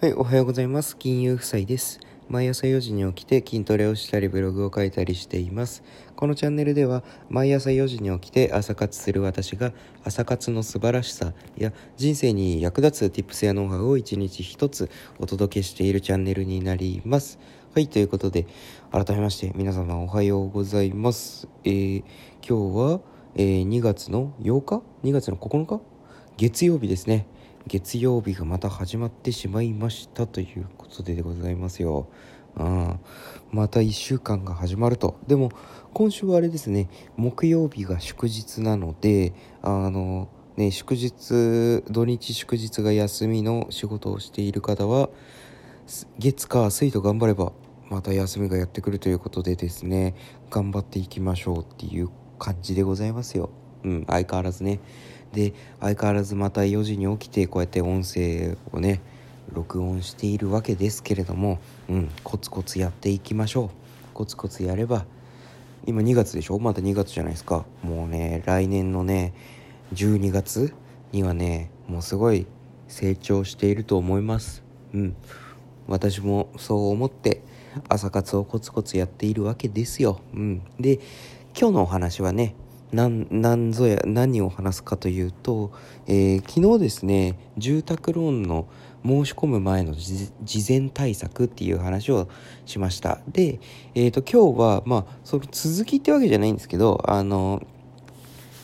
はい、おはようございます。金融夫妻です。毎朝4時に起きて筋トレをしたりブログを書いたりしています。このチャンネルでは毎朝4時に起きて朝活する私が朝活の素晴らしさや人生に役立つ Tips やノウハウを一日一つお届けしているチャンネルになります。はい、ということで改めまして皆様おはようございます。えー、今日は、えー、2月の8日 ?2 月の9日？月曜日ですね。月曜日がまた始まってしまいましたということでございますよ。あまた1週間が始まると。でも今週はあれですね、木曜日が祝日なので、あの、ね、祝日、土日祝日が休みの仕事をしている方は、月火水と頑張ればまた休みがやってくるということでですね、頑張っていきましょうっていう感じでございますよ。うん、相変わらずね。で相変わらずまた4時に起きてこうやって音声をね録音しているわけですけれども、うん、コツコツやっていきましょう。コツコツやれば今2月でしょ？まだ2月じゃないですか。もうね来年のね12月にはねもうすごい成長していると思います。うん。私もそう思って朝活をコツコツやっているわけですよ。うん。で今日のお話はね何ぞや何を話すかというと、えー、昨日ですね住宅ローンの申し込む前の事前対策っていう話をしました。で、えーと、今日はまあその続きってわけじゃないんですけどあの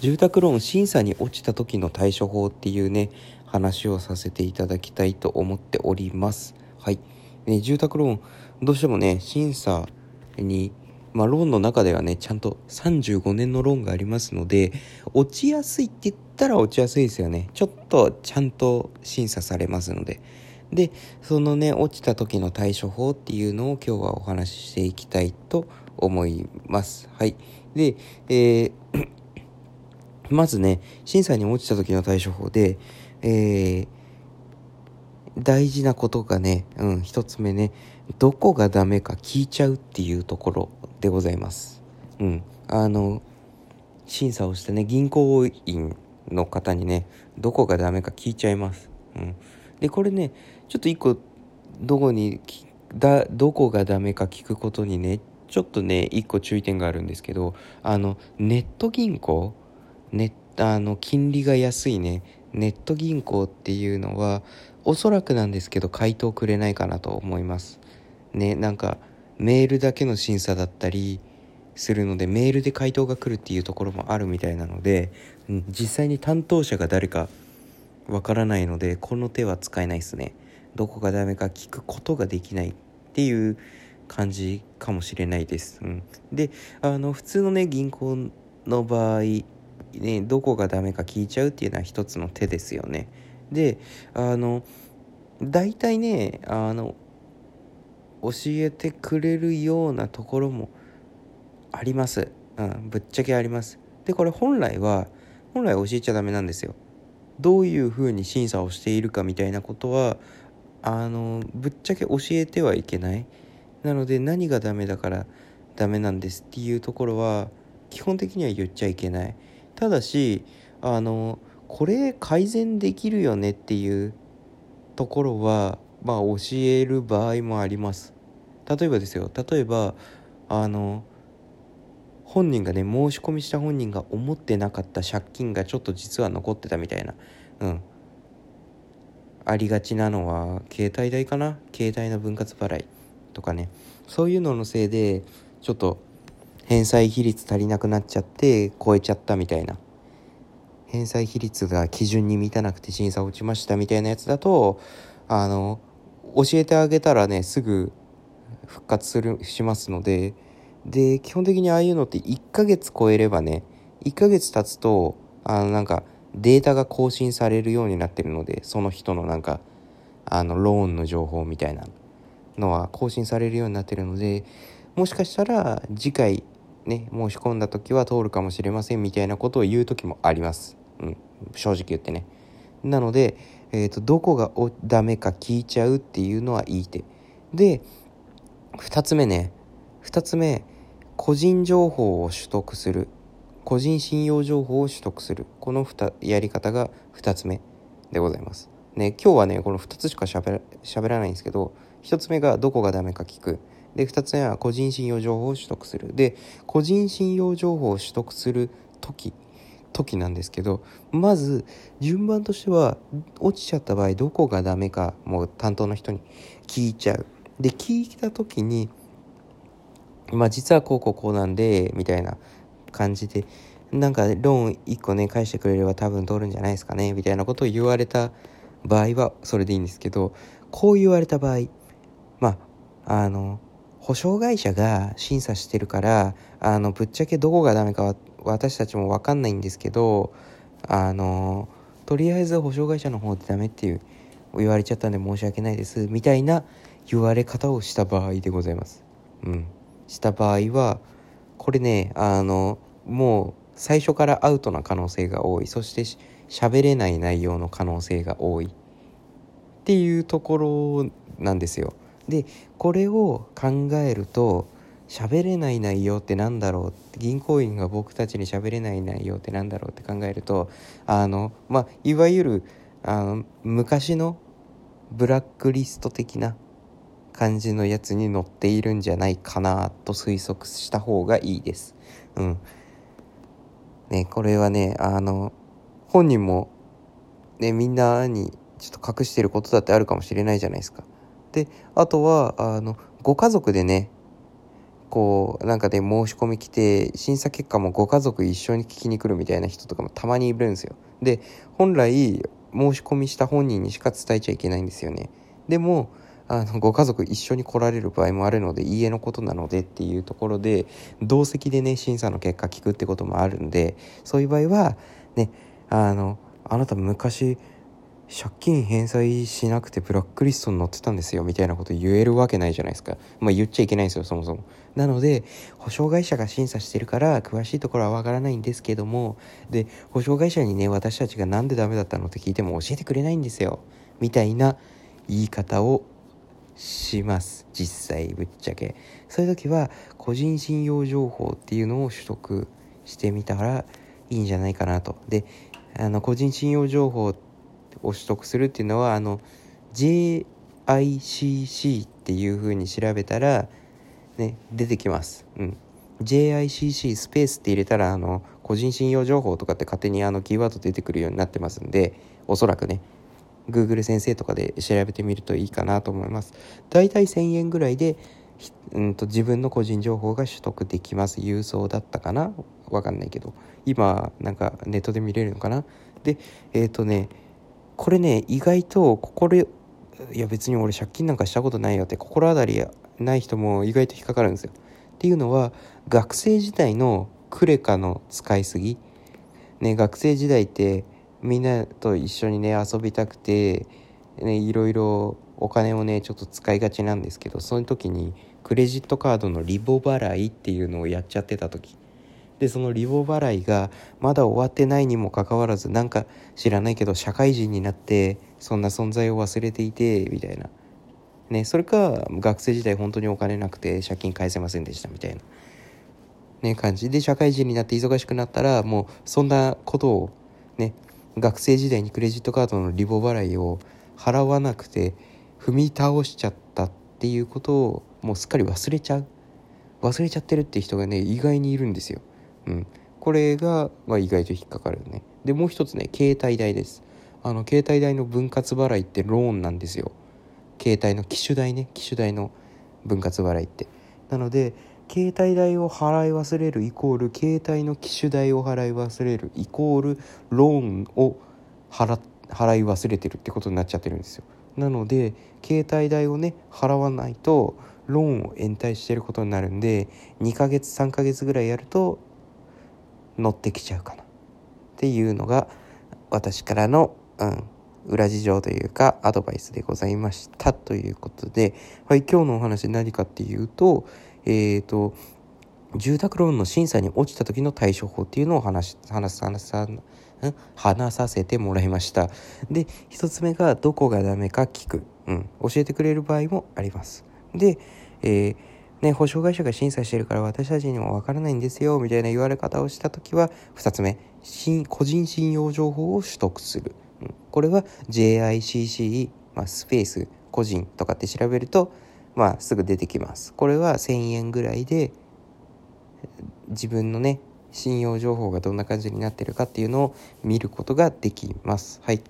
住宅ローン審査に落ちた時の対処法っていうね話をさせていただきたいと思っております。はい、ね、住宅ローンどうしてもね審査にまあ、ローンの中ではね、ちゃんと35年のローンがありますので、落ちやすいって言ったら落ちやすいですよね。ちょっとちゃんと審査されますので。で、そのね、落ちた時の対処法っていうのを今日はお話ししていきたいと思います。はい。で、えーまずね、審査に落ちた時の対処法で、えー、大事なことがね、うん、一つ目ね、どこがダメか聞いちゃうっていうところでございます。うん。あの、審査をしてね、銀行員の方にね、どこがダメか聞いちゃいます。うん。で、これね、ちょっと一個、どこに、だ、どこがダメか聞くことにね、ちょっとね、一個注意点があるんですけど、あの、ネット銀行、ネあの、金利が安いね、ネット銀行っていうのは、おそらくなんですけど、回答くれないかなと思います。ね、なんか、メールだけの審査だったりするのでメールで回答が来るっていうところもあるみたいなので、うん、実際に担当者が誰かわからないのでこの手は使えないですね。どこがダメか聞くことができないっていう感じかもしれないです、うん、であの普通のね銀行の場合ねどこがダメか聞いちゃうっていうのは一つの手ですよね。であの大体ねあの教えてくれるようなところもあります。うん、ぶっちゃけあります。で、これ本来は、本来教えちゃダメなんですよ。どういうふうに審査をしているかみたいなことは、あの、ぶっちゃけ教えてはいけない。なので何がダメだからダメなんですっていうところは、基本的には言っちゃいけない。ただし、あの、これ改善できるよねっていうところはまあ教える場合もあります例えばですよ例えばあの本人がね申し込みした本人が思ってなかった借金がちょっと実は残ってたみたいなうん。ありがちなのは携帯代かな？携帯の分割払いとかね。そういうののせいでちょっと返済比率足りなくなっちゃって超えちゃったみたいな。返済比率が基準に満たなくて審査落ちましたみたいなやつだとあの教えてあげたらねすぐ復活するしますのでで基本的にああいうのって1ヶ月超えればね1ヶ月経つとあのなんかデータが更新されるようになってるのでその人のなんかあのローンの情報みたいなのは更新されるようになってるのでもしかしたら次回ね申し込んだ時は通るかもしれませんみたいなことを言う時もあります、うん、正直言ってね。なのでえーと、どこがダメか聞いちゃうっていうのはいい手で2つ目ね2つ目個人情報を取得する個人信用情報を取得するこのやり方が2つ目でございますね、今日はね、この2つしかしゃべらないんですけど、1つ目がどこがダメか聞く。で、2つ目は個人信用情報を取得する。で、個人信用情報を取得する時、時なんですけど、まず、順番としては、落ちちゃった場合、どこがダメか、もう担当の人に聞いちゃう。で、聞いた時に、まあ実はこうこうこうなんで、みたいな感じで、なんかローン1個ね、返してくれれば多分通るんじゃないですかね、みたいなことを言われた場合はそれでいいんですけど、こう言われた場合、まあ、あの、保証会社が審査してるから、あの、ぶっちゃけどこがダメかは私たちもわかんないんですけど、あの、とりあえず保証会社の方でダメっていう言われちゃったんで申し訳ないです、みたいな言われ方をした場合でございます。うん。した場合は、これね、あの、もう最初からアウトな可能性が多い。そして喋れない内容の可能性が多い。っていうところなんですよ。でこれを考えると喋れない内容ってなんだろう？銀行員が僕たちに喋れない内容ってなんだろうって考えるとあのまあいわゆるあの昔のブラックリスト的な感じのやつに載っているんじゃないかなと推測した方がいいです。うん。ね、これはね、あの、本人も、ね、みんなにちょっと隠してることだってあるかもしれないじゃないですか。で、あとは、あの、ご家族でね、こう、なんかで申し込み来て、審査結果もご家族一緒に聞きに来るみたいな人とかもたまにいるんですよ。で、本来、申し込みした本人にしか伝えちゃいけないんですよね。でも、あのご家族一緒に来られる場合もあるので家のことなのでっていうところで同席でね審査の結果聞くってこともあるんでそういう場合はねあのあなた昔借金返済しなくてブラックリストに載ってたんですよみたいなこと言えるわけないじゃないですか。まあ言っちゃいけないんですよそもそも。なので保証会社が審査してるから詳しいところはわからないんですけどもで保証会社にね私たちが何でダメだったのって聞いても教えてくれないんですよみたいな言い方をします。実際ぶっちゃけ。そういう時は個人信用情報っていうのを取得してみたらいいんじゃないかなと。であの個人信用情報を取得するっていうのはあの JICC っていう風に調べたらね出てきます。うん。JICC スペースって入れたらあの個人信用情報とかって勝手にあのキーワード出てくるようになってますんでおそらくね。Google 先生とかで調べてみるといいかなと思います。だいたい1000円ぐらいで、うんと自分の個人情報が取得できます。郵送だったかな？わかんないけど。今、なんかネットで見れるのかな？で、えっ、ー、とね、これね、意外と、心、いや別に俺借金なんかしたことないよって心当たりない人も意外と引っかかるんですよ。っていうのは、学生時代のクレカの使いすぎ。ね、学生時代って、みんなと一緒にね遊びたくて、ね、いろいろお金をねちょっと使いがちなんですけどその時にクレジットカードのリボ払いっていうのをやっちゃってた時。でそのリボ払いがまだ終わってないにもかかわらずなんか知らないけど社会人になってそんな存在を忘れていてみたいな。ねそれか学生時代本当にお金なくて借金返せませんでしたみたいな。ね感じ。で社会人になって忙しくなったらもうそんなことをね学生時代にクレジットカードのリボ払いを払わなくて踏み倒しちゃったっていうことをもうすっかり忘れちゃう忘れちゃってるって人がね意外にいるんですよ。うん、これが、まあ、意外と引っかかるね。でもう一つね携帯代です。あの携帯代の分割払いってローンなんですよ。携帯の機種代ね機種代の分割払いって。なので携帯代を払い忘れるイコール携帯の機種代を払い忘れるイコールローンを払払い忘れてるってことになっちゃってるんですよ。なので携帯代をね払わないとローンを延滞してることになるんで2ヶ月3ヶ月ぐらいやると乗ってきちゃうかな。っていうのが私からの、うん、裏事情というかアドバイスでございました。ということで、はい、今日のお話何かっていうとえっ、ー、と、住宅ローンの審査に落ちた時の対処法っていうのを話話話さ話させてもらいました。で、一つ目がどこがダメか聞く。うん。教えてくれる場合もあります。で、えー、ね、保証会社が審査してるから私たちにもわからないんですよ、みたいな言われ方をした時は、二つ目、個人信用情報を取得する。うん、これは JICC、まあ、スペース個人とかって調べると、まあ、すぐ出てきます。これは1000円ぐらいで自分のね信用情報がどんな感じになってるかっていうのを見ることができます。はい。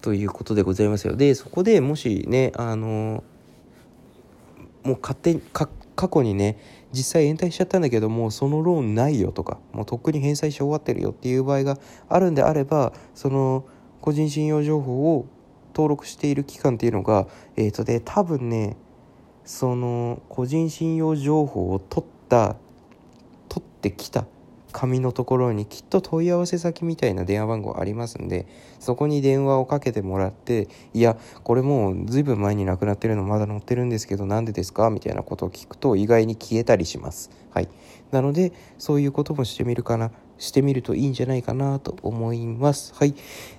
ということでございますよ。でそこでもしねあのもう勝手に過去にね実際延滞しちゃったんだけどもそのローンないよとかもうとっくに返済し終わってるよっていう場合があるんであればその個人信用情報を登録している期間っていうのがえっ、ー、とで多分ねその個人信用情報を取った取ってきた紙のところにきっと問い合わせ先みたいな電話番号ありますんでそこに電話をかけてもらっていやこれもうずいぶん前に亡くなってるのまだ載ってるんですけど何でですか？みたいなことを聞くと意外に消えたりします。はい。なのでそういうこともしてみるかな。してみるといいんじゃないかなと思いますはい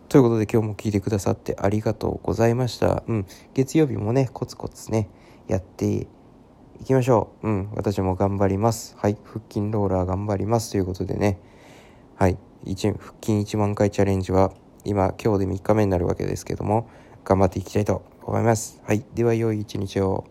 ということで今日も聞いてくださってありがとうございましたうん月曜日もねコツコツねやって行きましょう。うん、私も頑張ります。はい、腹筋ローラー頑張ります。ということでね、はい、腹筋1万回チャレンジは、今、今日で3日目になるわけですけども、頑張っていきたいと思います。はい、では良い一日を。